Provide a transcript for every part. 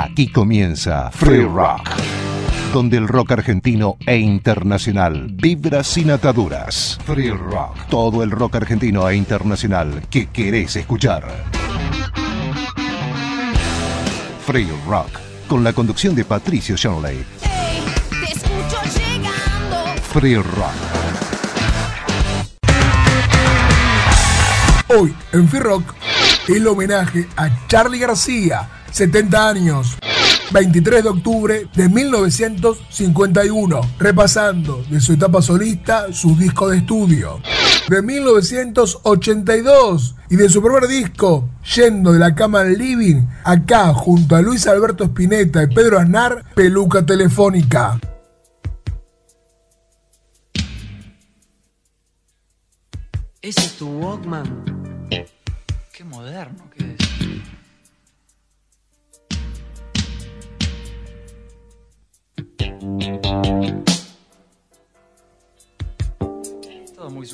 Aquí comienza Free Rock, donde el rock argentino e internacional vibra sin ataduras. Free Rock, todo el rock argentino e internacional que querés escuchar. Free Rock, con la conducción de Patricio Shanley. Hey, te escucho llegando. Free Rock. Hoy en Free Rock, el homenaje a Charlie García, 70 años, 23 de octubre de 1951, repasando de su etapa solista su disco de estudio. De 1982 y de su primer disco, Yendo de la cama al living, acá junto a Luis Alberto Spinetta y Pedro Aznar, Peluca Telefónica. ¿Ese es tu Walkman? Qué moderno que es. Todo muy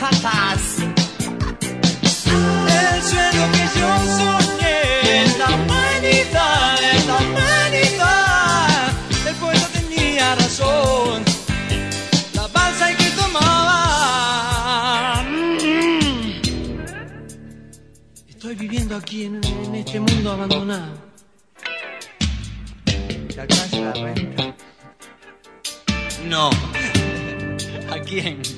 El sueño que yo soñé la humanidad, la humanidad. El poeta tenía razón, la balsa que tomar. Mm. Estoy viviendo aquí en, este mundo abandonado. ¿Te alcanza la renta? No. ¿A quién?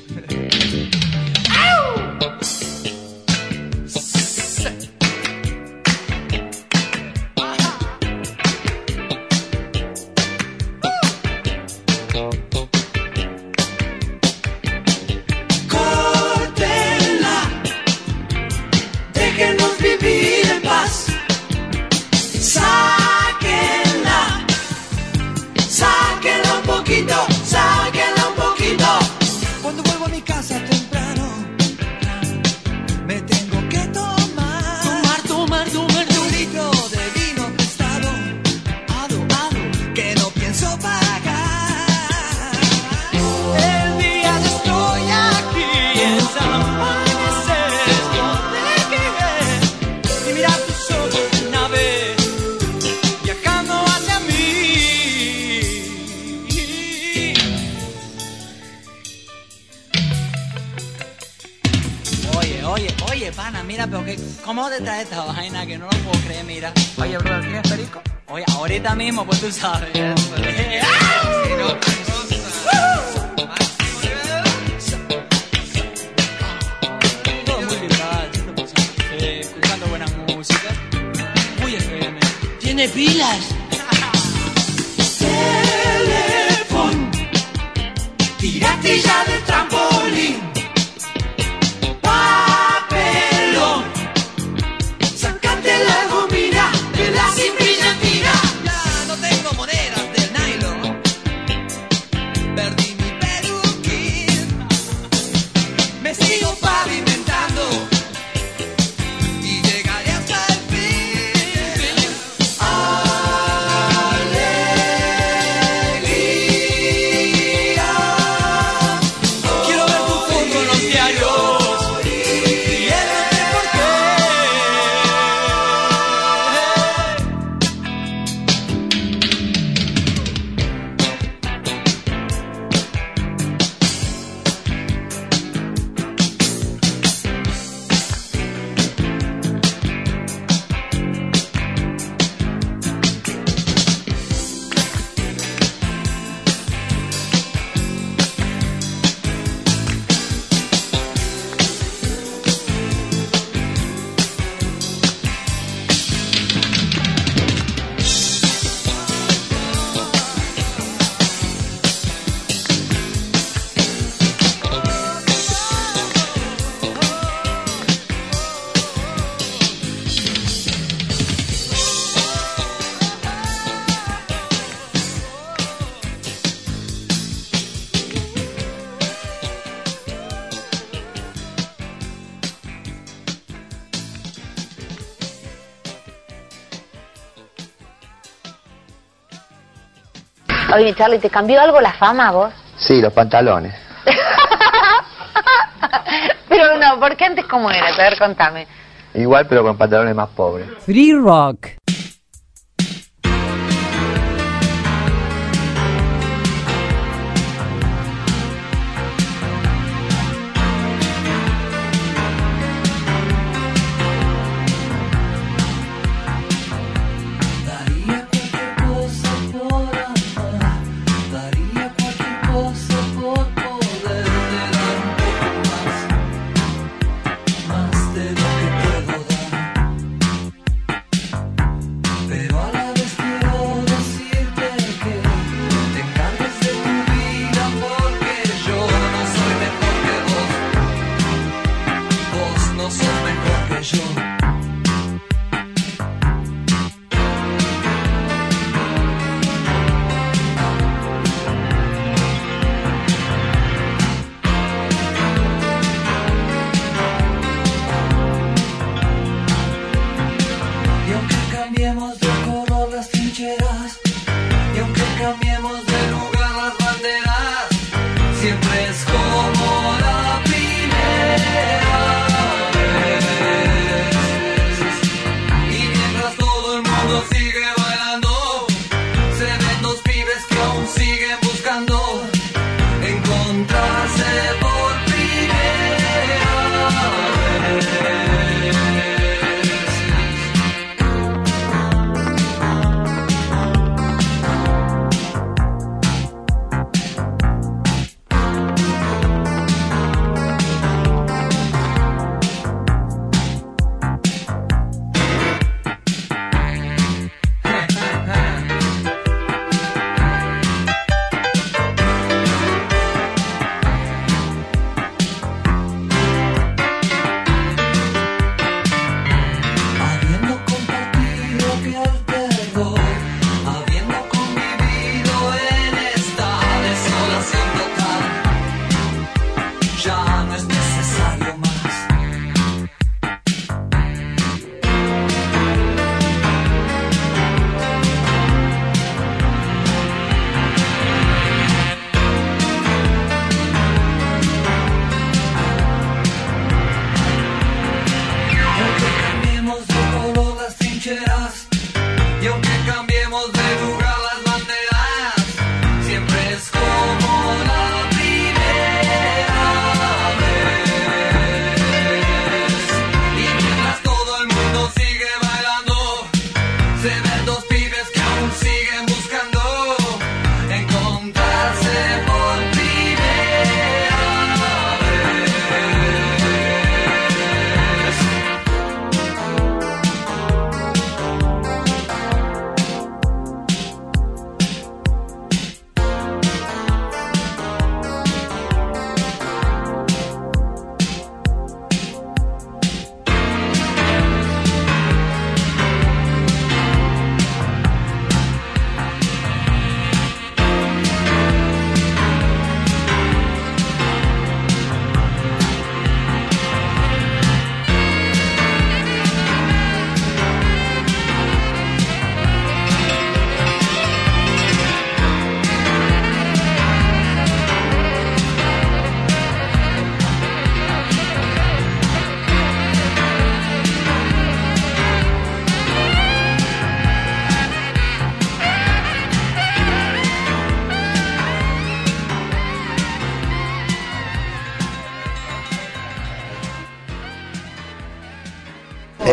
Oye, Charlie, ¿te cambió algo la fama a vos? Sí, los pantalones. Pero no, porque antes cómo eras? A ver, contame. Igual, pero con pantalones más pobres. Free Rock.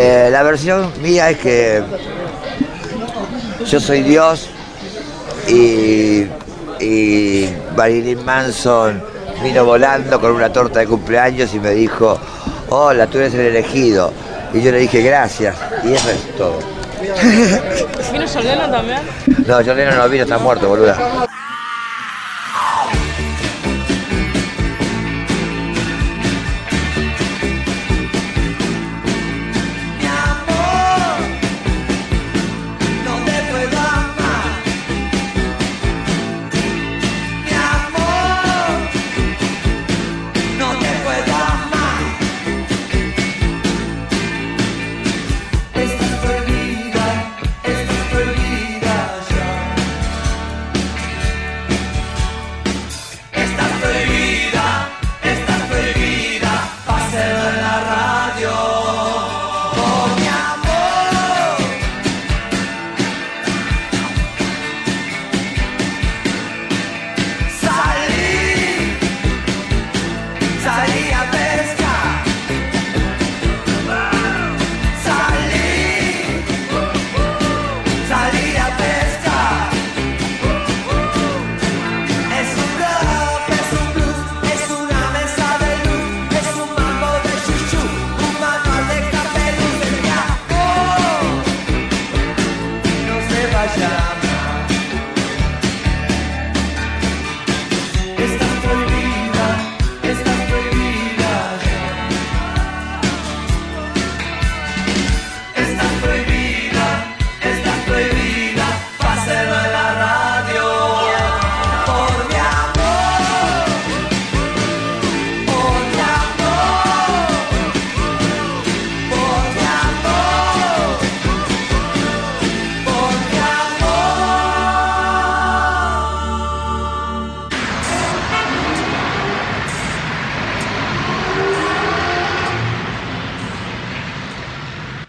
Eh, la versión mía es que yo soy Dios y, y Marilyn Manson vino volando con una torta de cumpleaños y me dijo, hola, tú eres el elegido. Y yo le dije gracias. Y eso es todo. ¿Vino Lennon también? No, Lennon no vino, está muerto, boluda.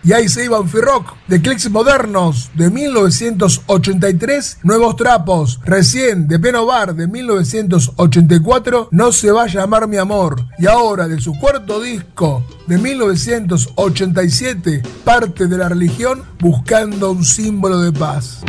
y ahí se iban Firrock, de clics modernos de 1983, Nuevos Trapos, recién de Penovar de 1984, No se va a llamar mi amor, y ahora de su cuarto disco de 1987, parte de la religión, buscando un símbolo de paz.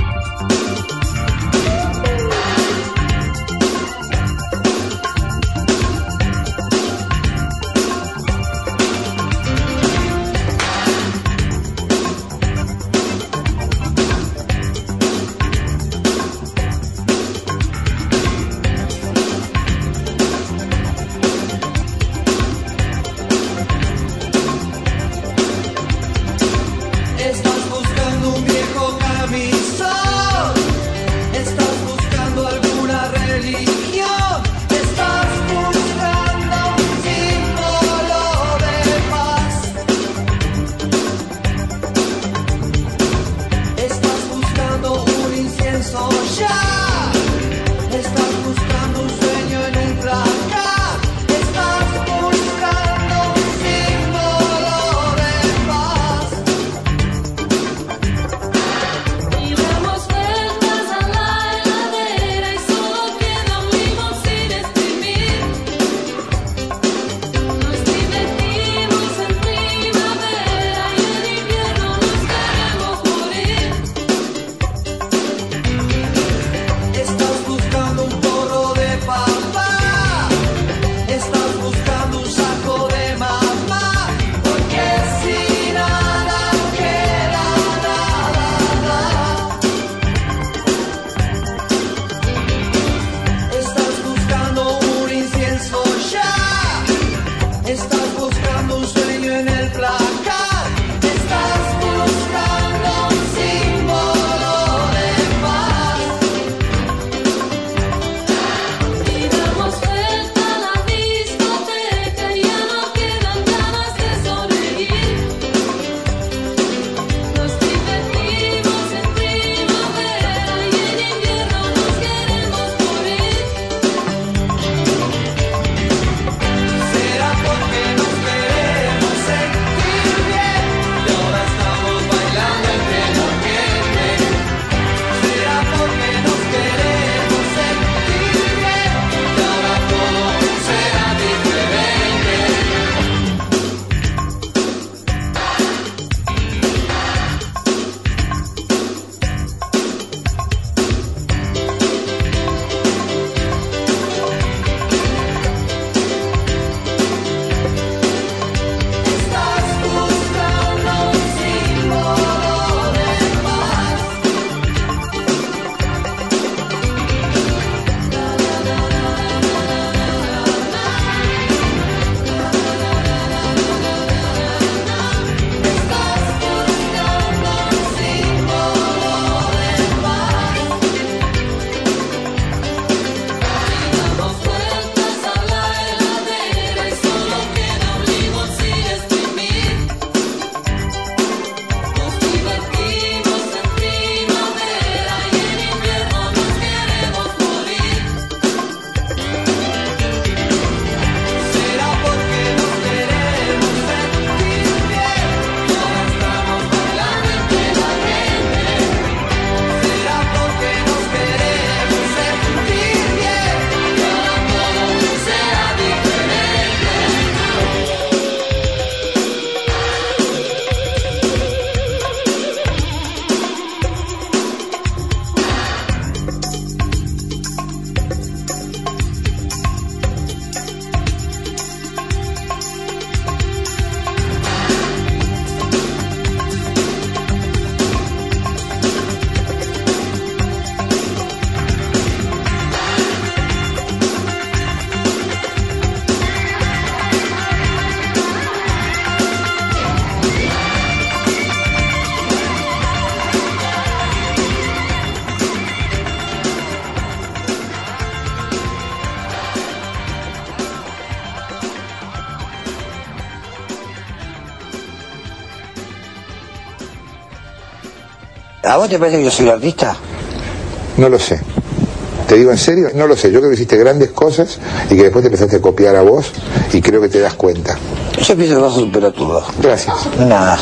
vos te parece que yo soy artista? No lo sé. Te digo en serio, no lo sé. Yo creo que hiciste grandes cosas y que después te empezaste a copiar a vos y creo que te das cuenta. Yo pienso que vas a superar todo. Gracias. Nada.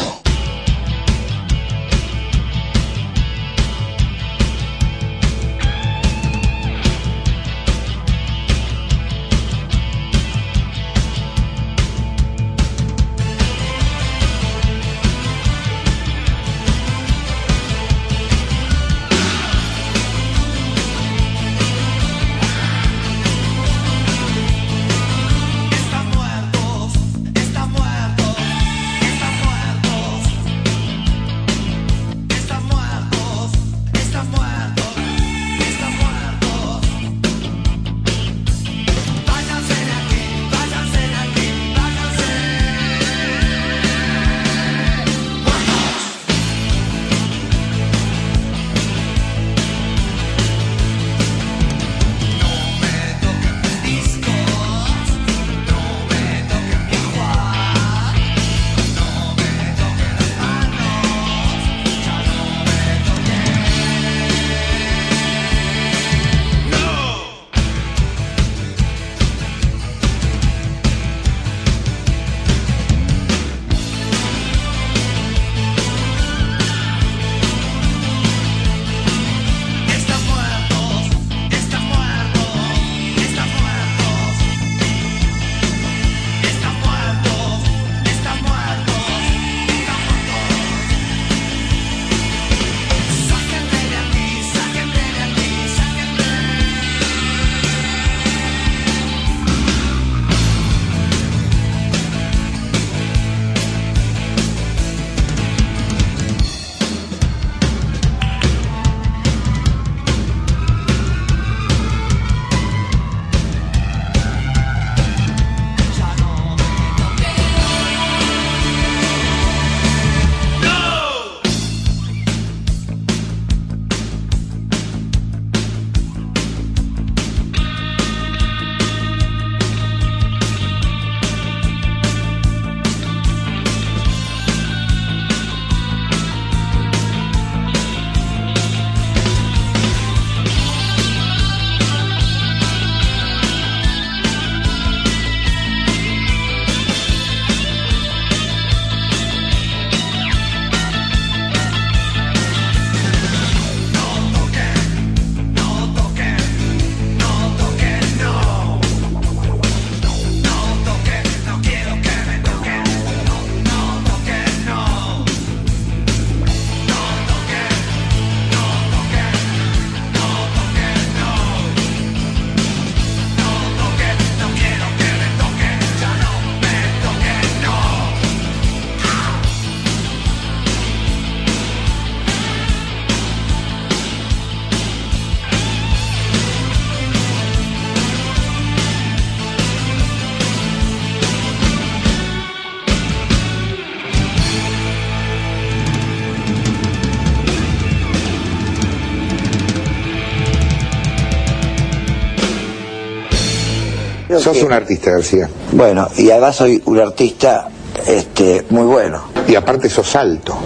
Sos que... un artista, García. Bueno, y además soy un artista este, muy bueno. Y aparte sos alto.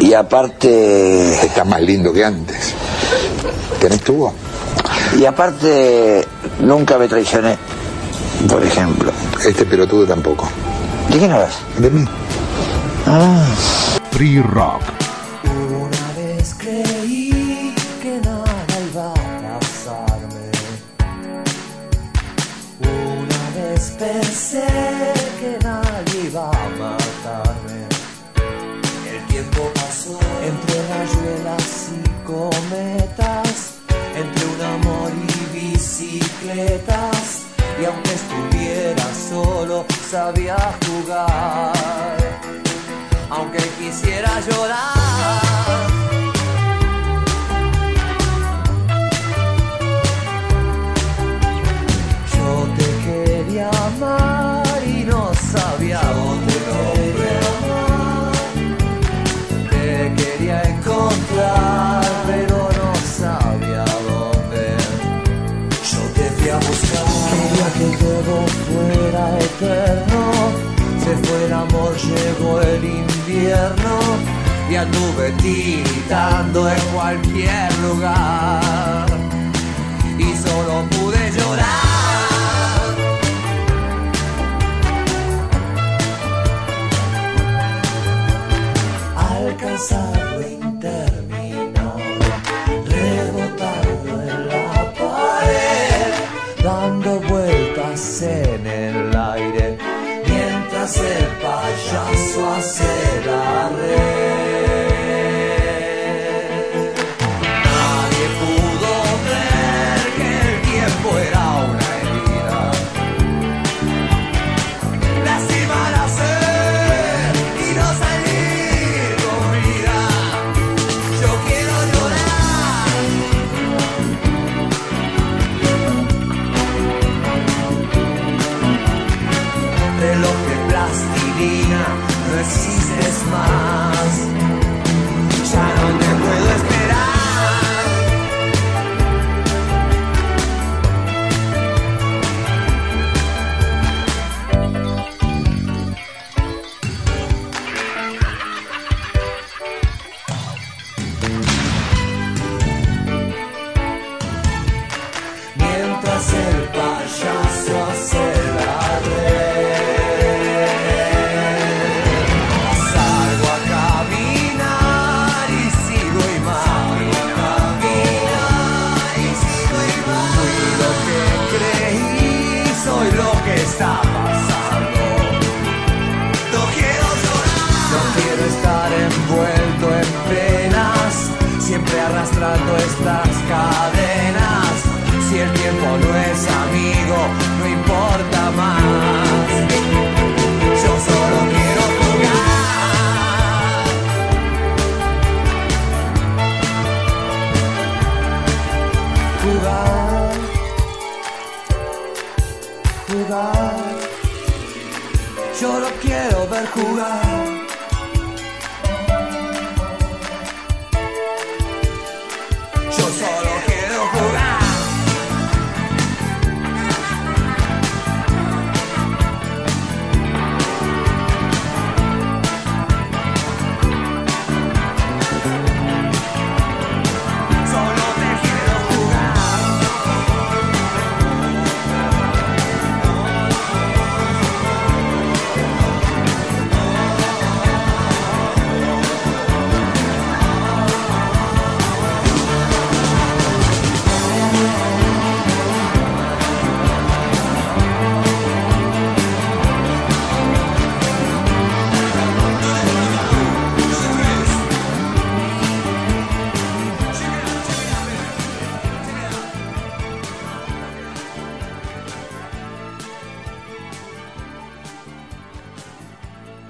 Y aparte... Estás más lindo que antes. ¿Tenés tubo? Y aparte, nunca me traicioné, por ejemplo. Este pelotudo tampoco. ¿De quién hablas? De mí. Ah. Free Rock. Sabía jugar aunque quisiera llorar. Y anduve tiritando en cualquier lugar y solo pude llorar. Alcanzar lo interminado, rebotando en la pared, dando vueltas en el aire mientras el payaso hace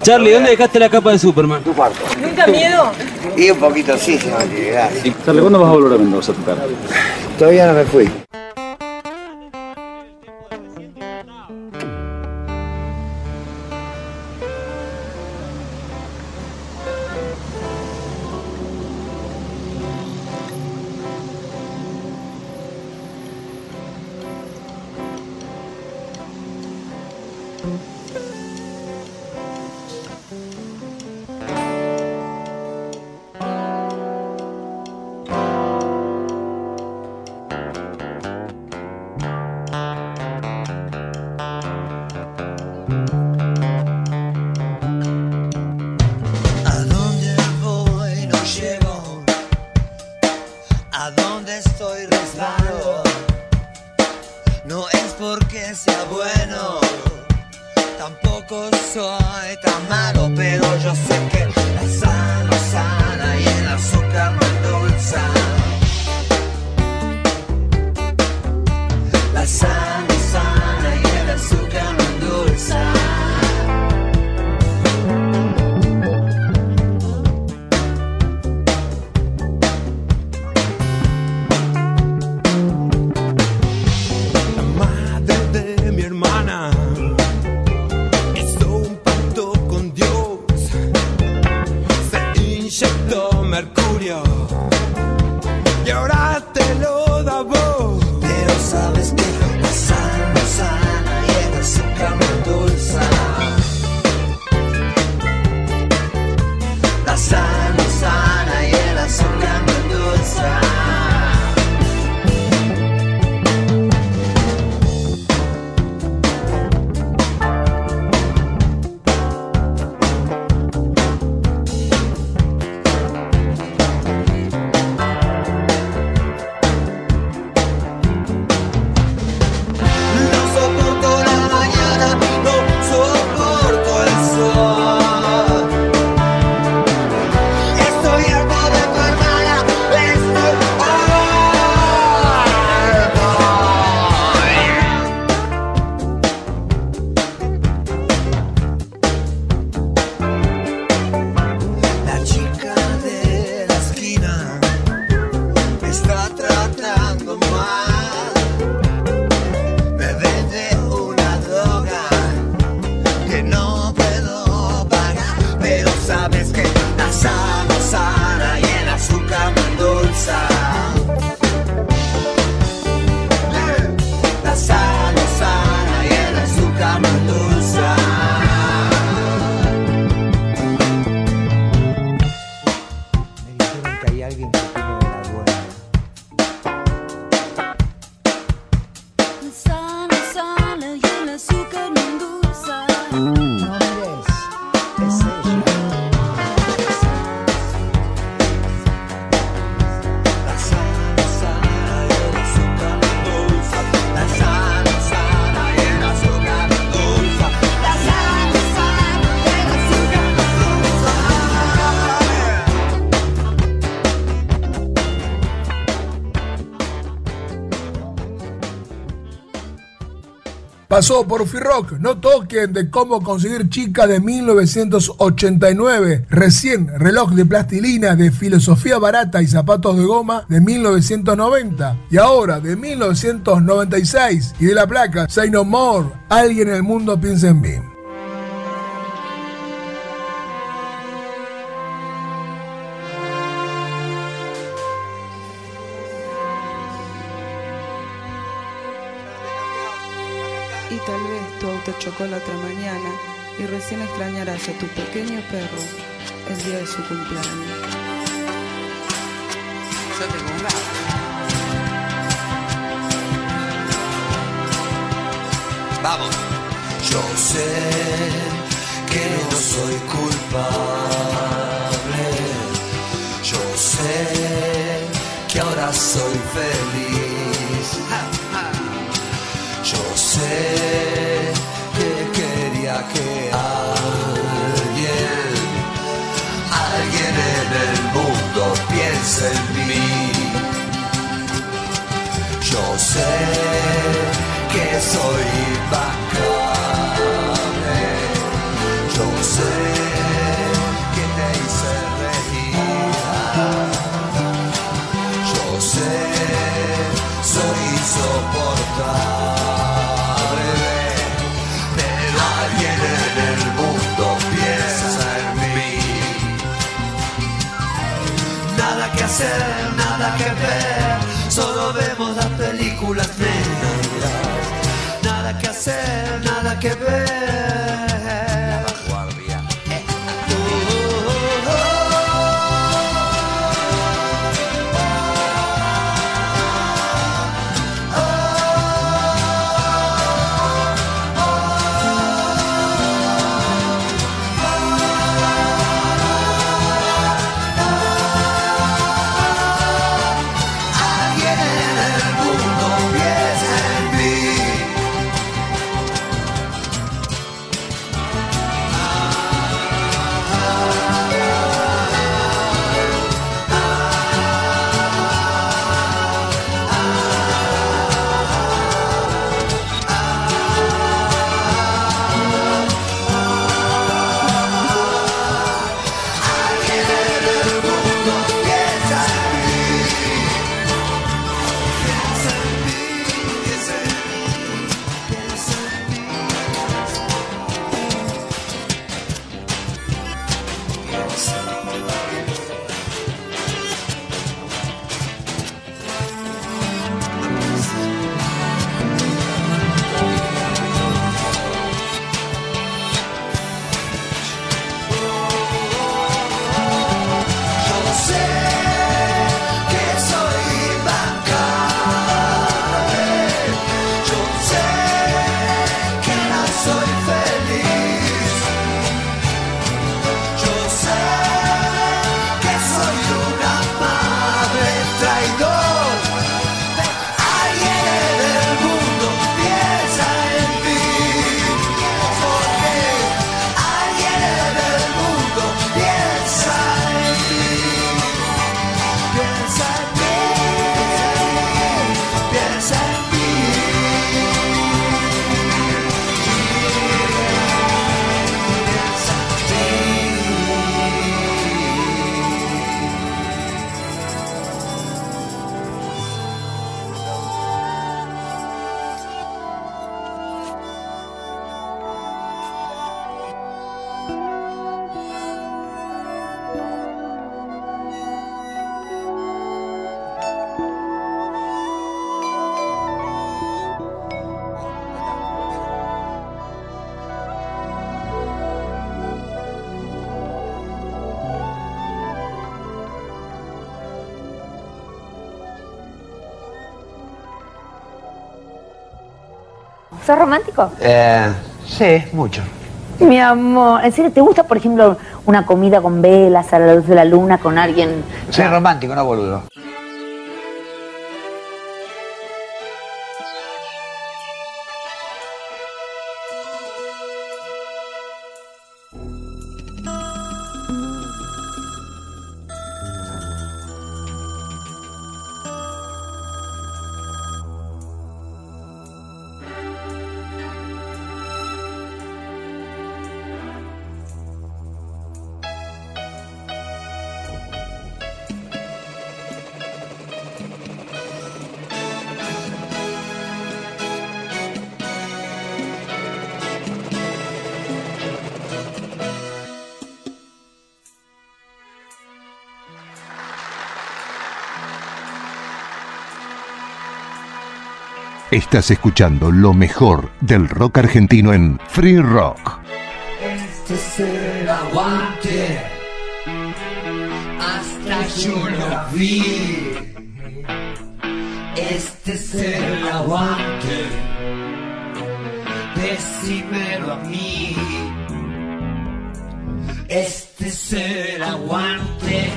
Charlie, ¿dónde dejaste la capa de Superman? Tu cuarto. ¿Nunca miedo? Y un poquito sí. Gracias. Charlie, ¿cuándo vas a volver a Mendoza a tocar? Todavía no me fui. Pasó por Rock, no toquen de cómo conseguir chica de 1989, recién reloj de plastilina de filosofía barata y zapatos de goma de 1990 y ahora de 1996 y de la placa Say No More, alguien en el mundo piensa en mí. Y tal vez tu auto chocó la otra mañana y recién extrañarás a tu pequeño perro el día de su cumpleaños. Yo tengo un gato. Vamos. Yo sé que no soy culpable. Yo sé que ahora soy feliz. Que quería que alguien, alguien en el mundo piense en mí. Yo sé que soy impacable. Yo sé que te hice reír. Yo sé, soy insoportable. ¿Sos romántico? Eh, sí, mucho. Mi amor, ¿en serio te gusta, por ejemplo, una comida con velas a la luz de la luna con alguien? Soy romántico, no boludo. Estás escuchando lo mejor del rock argentino en Free Rock. Este es el aguante, hasta yo lo vi. Este es el aguante, decímelo a mí. Este es el aguante,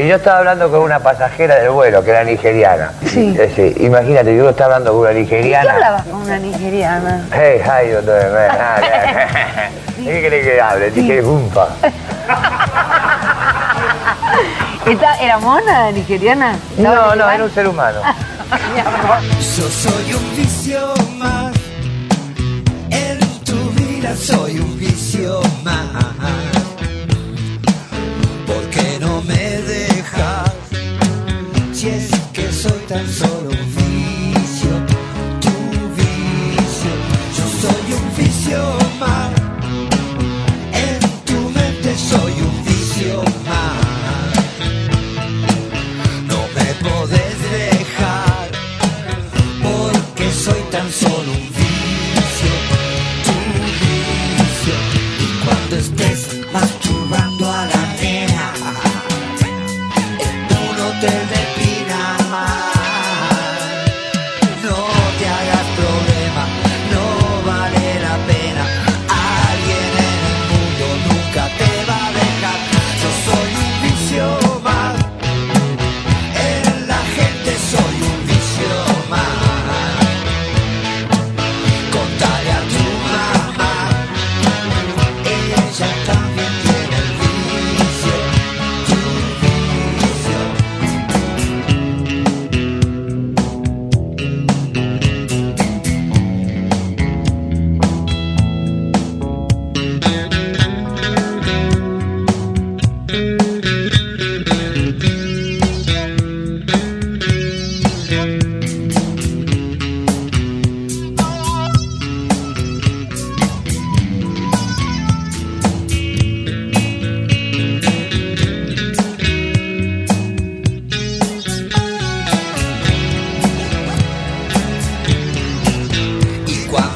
Y yo estaba hablando con una pasajera del vuelo, que era nigeriana. Sí. Eh, sí. Imagínate, yo estaba hablando con una ¿Qué nigeriana. hablabas con una nigeriana? Hey, hi, doctor. ¿Qué querés que hable? Dije, umpa. ¿Esta era mona la nigeriana? No, no, era un ser humano. Yo soy un vicio más. En tu vida soy un vicio más. Tan solo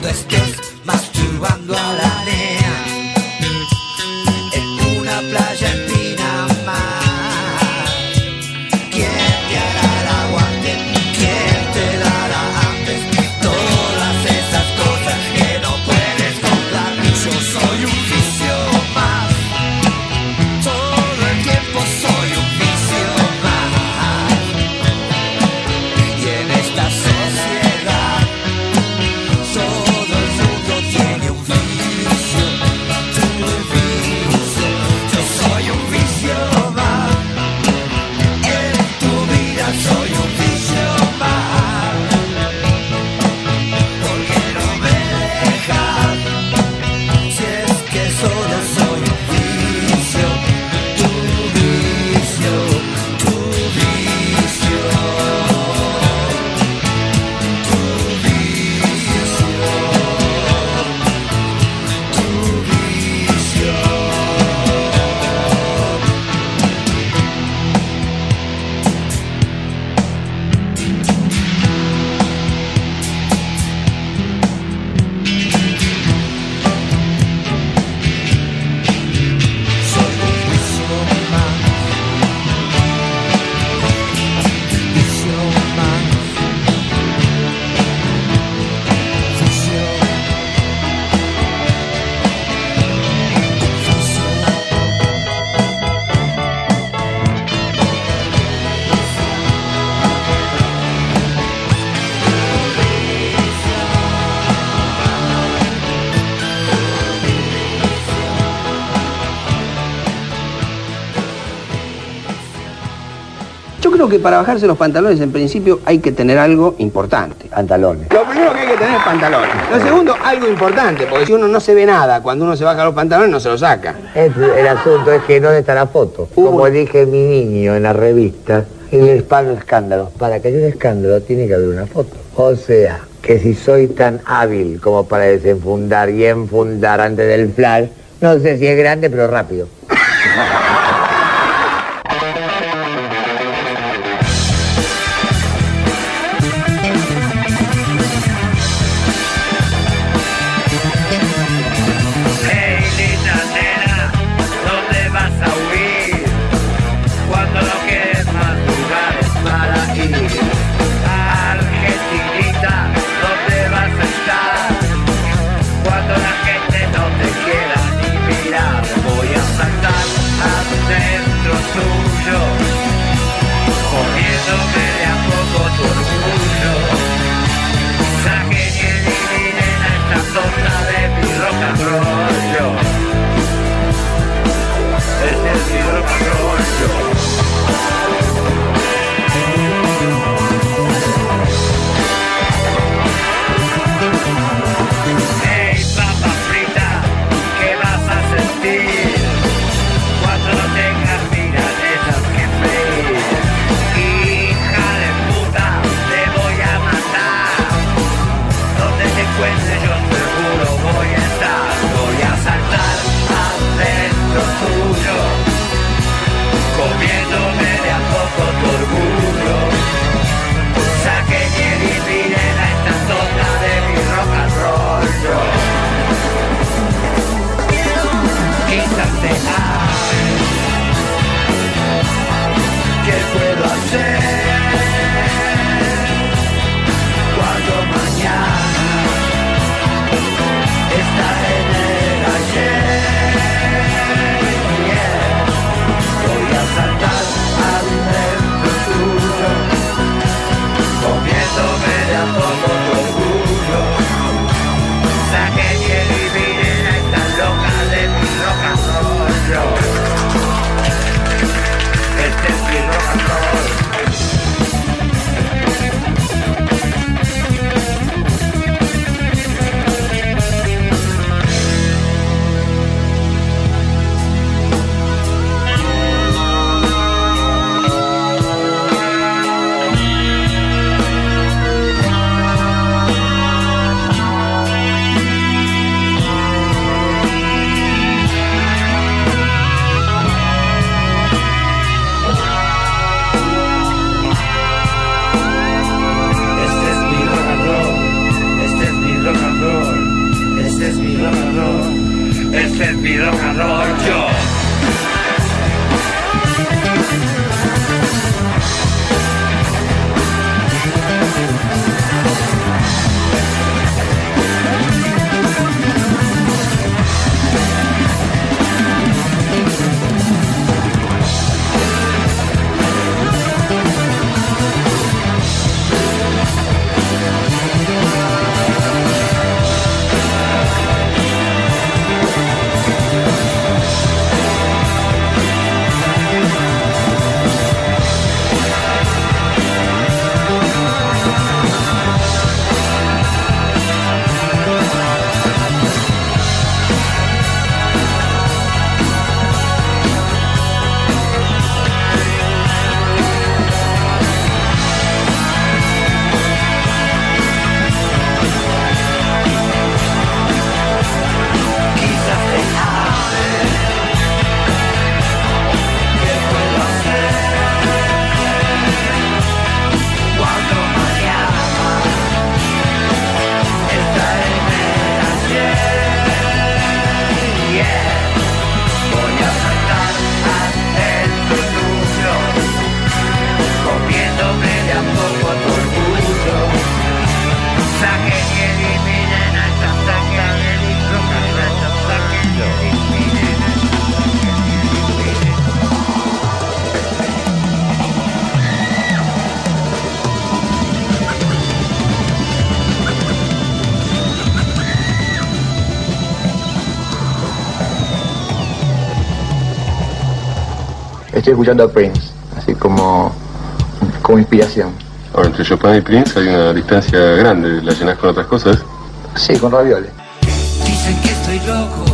todas que para bajarse los pantalones, en principio, hay que tener algo importante. Pantalones. Lo primero que hay que tener es pantalones. Lo segundo, algo importante, porque si uno no se ve nada, cuando uno se baja los pantalones no se lo saca. El asunto es que no está la foto. Como dije mi niño en la revista, el hispano escándalo. Para que haya un escándalo tiene que haber una foto. O sea, que si soy tan hábil como para desenfundar y enfundar antes del flash, no sé si es grande, pero rápido. estoy escuchando a Prince, así como, como inspiración. Ahora, entre Chopin y Prince hay una distancia grande, la llenas con otras cosas. Sí, con ravioles. Dicen que estoy loco.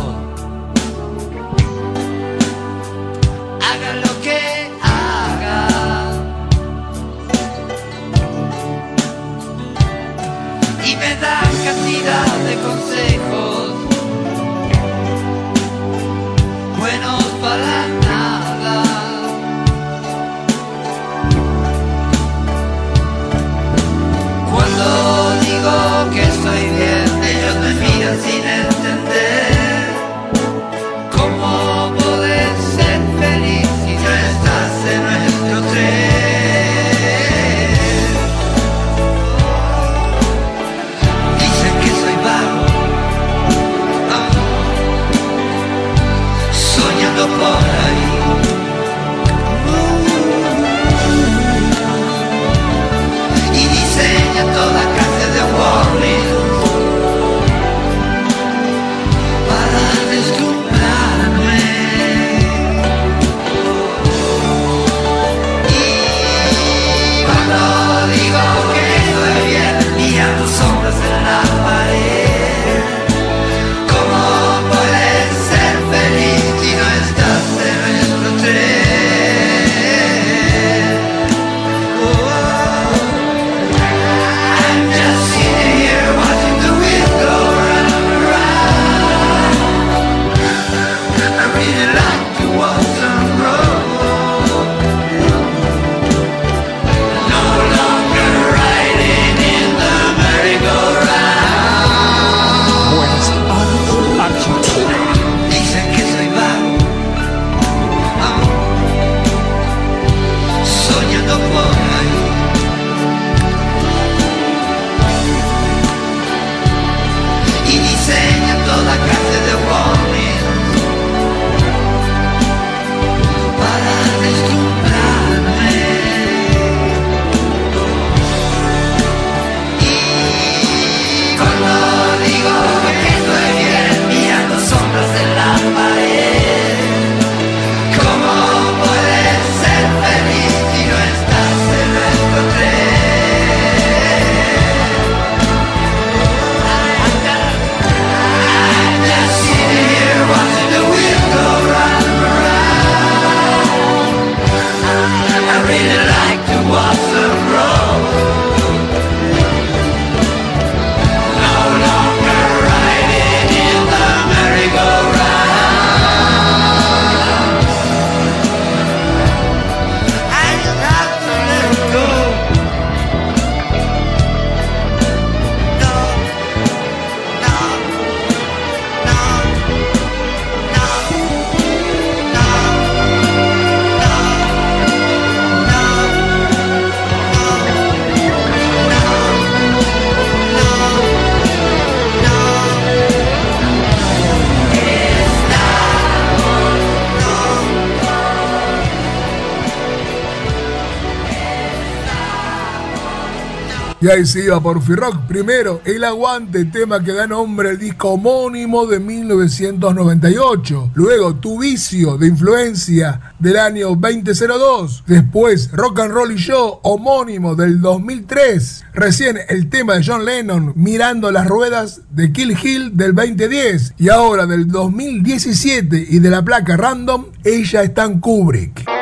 Y ahí se iba por Rock. Primero, El Aguante, tema que da nombre al disco homónimo de 1998. Luego, Tu Vicio, de influencia del año 2002. Después, Rock and Roll y Show, homónimo del 2003. Recién, el tema de John Lennon, Mirando las Ruedas, de Kill Hill del 2010. Y ahora, del 2017 y de la placa Random, Ella está en Kubrick.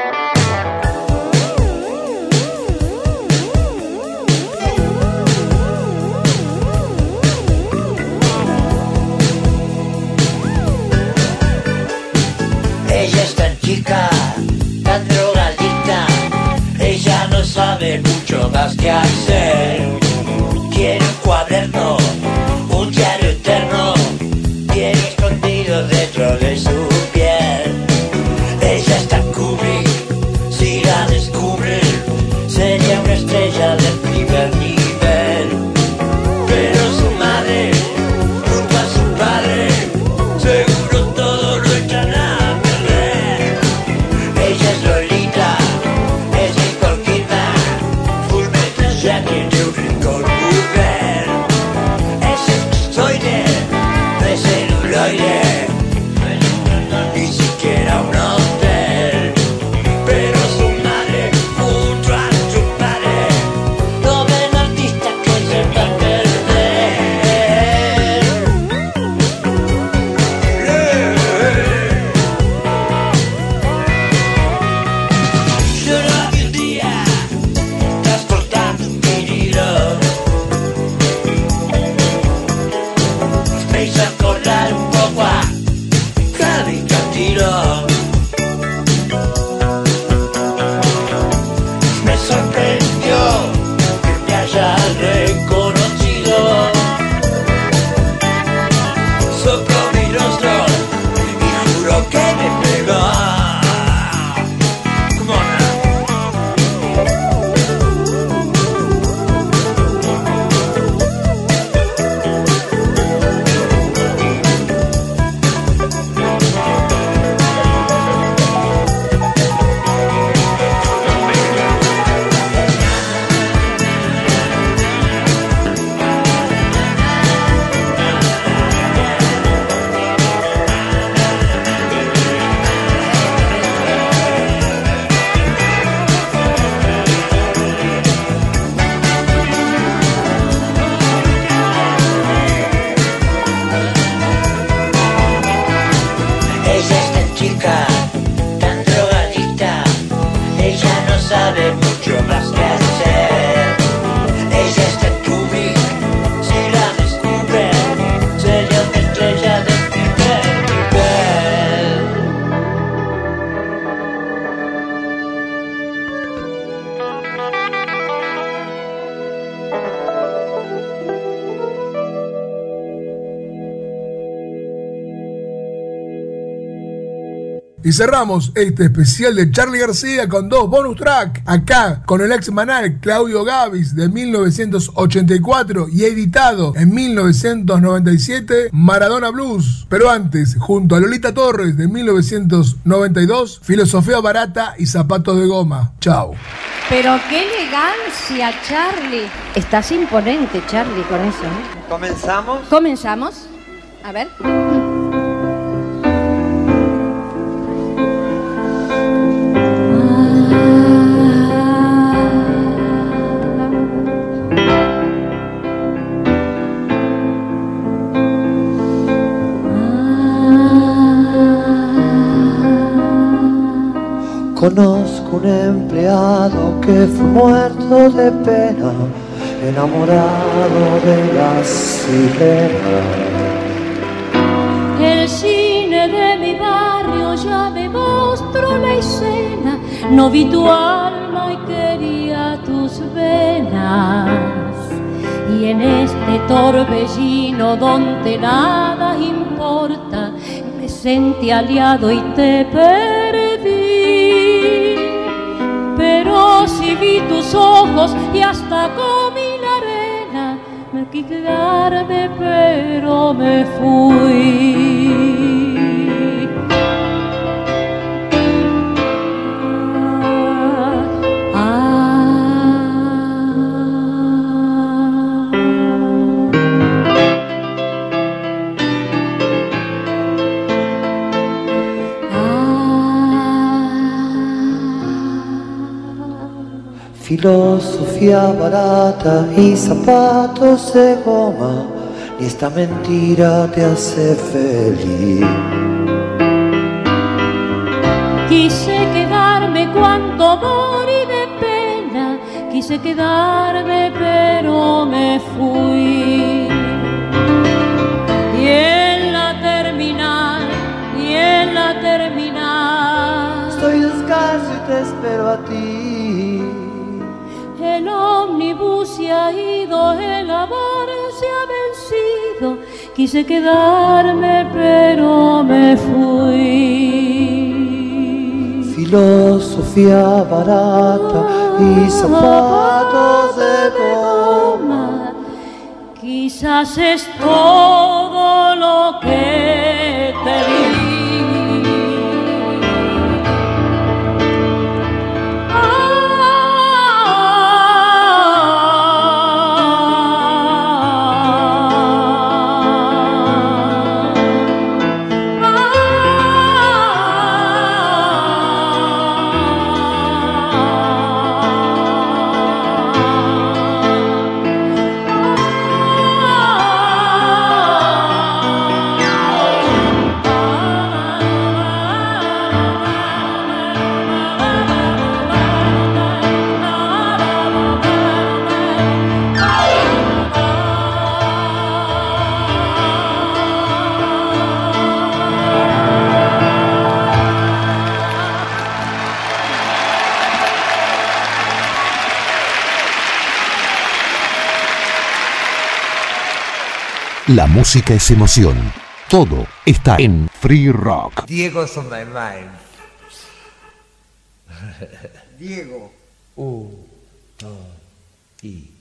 Ella es tan chica, tan drogadicta, ella no sabe mucho más que hacer. Quiere un cuaderno, un diario eterno, tiene escondido dentro de su Y cerramos este especial de Charlie García con dos bonus track. Acá con el ex manal Claudio Gavis de 1984 y editado en 1997 Maradona Blues. Pero antes, junto a Lolita Torres de 1992, Filosofía Barata y Zapatos de Goma. Chao. Pero qué elegancia, Charlie. Estás imponente, Charlie, con eso. ¿eh? ¿Comenzamos? Comenzamos. A ver. Conozco un empleado que fue muerto de pena, enamorado de las sirenas. El cine de mi barrio ya me mostró la escena. No vi tu alma y quería tus venas. Y en este torbellino donde nada importa, me sentí aliado y te perdí. Tus ojos y hasta comí la arena, me quise quedarme, pero me fui. Filosofía barata y zapatos de goma, ni esta mentira te hace feliz. Quise quedarme cuando morí de pena, quise quedarme pero me fui. Y en la terminal, y en la terminal, Estoy descalzo y te espero a ti. Se ha ido, el amor se ha vencido. Quise quedarme pero me fui. Filosofía barata y zapatos de goma. Quizás es todo lo que La música es emoción. Todo está en Free Rock. Diego's on my mind. Diego. Uh, no, y.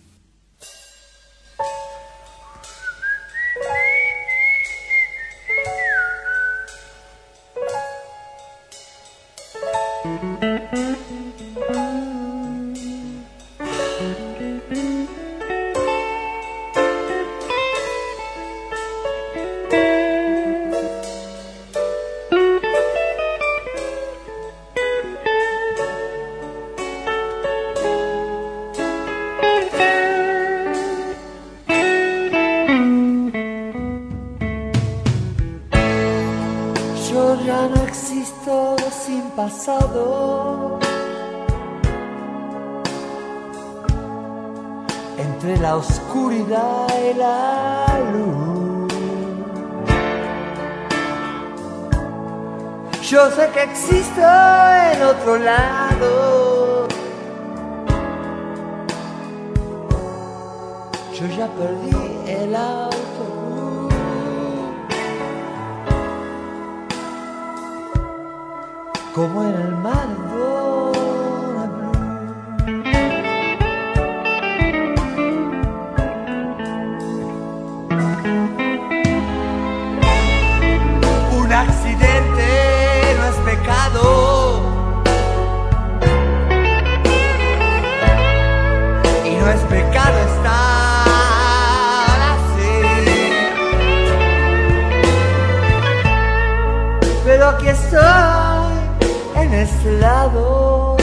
en este lado.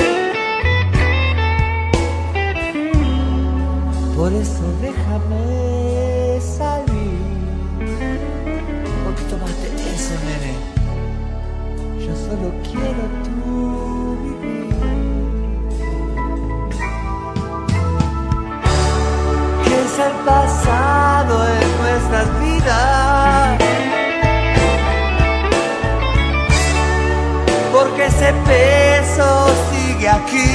Por eso déjame salir. ¿Por qué tomaste eso, nene? Yo solo quiero tu vivir. ¿Qué es el pasado en nuestras vidas? Porque ese peso sigue aquí.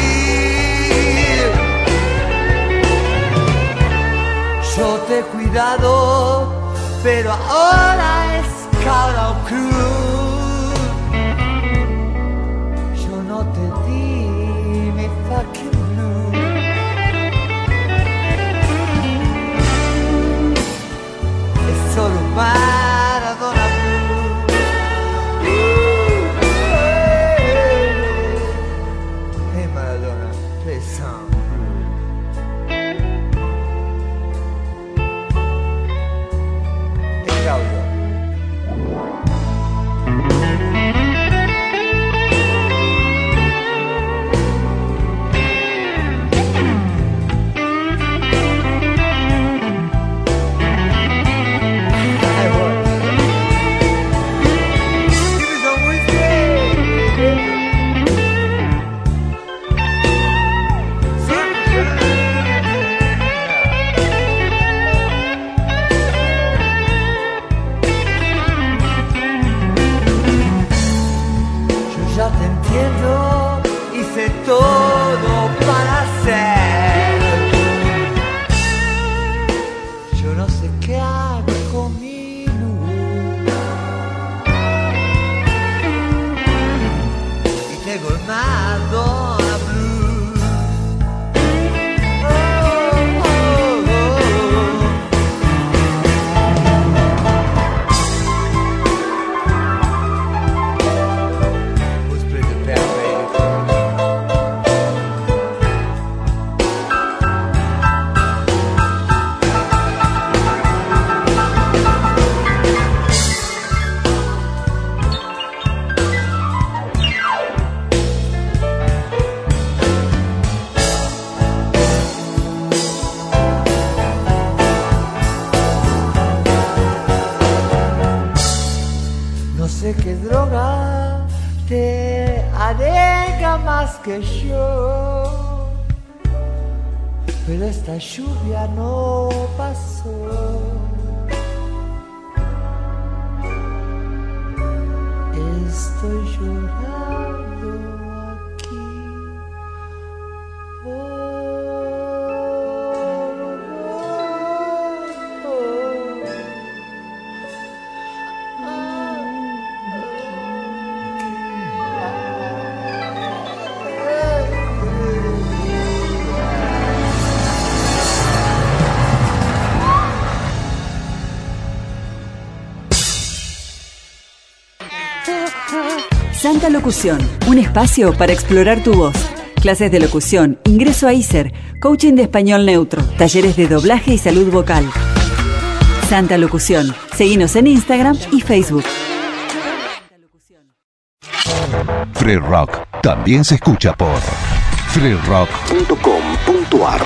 Yo te he cuidado, pero ahora es cada cruz. Yo no te di mi fucking blue. Es solo un lluvia no Locución, un espacio para explorar tu voz. Clases de locución, ingreso a ISER, coaching de español neutro, talleres de doblaje y salud vocal. Santa Locución, seguinos en Instagram y Facebook. Free Rock también se escucha por freerock.com.ar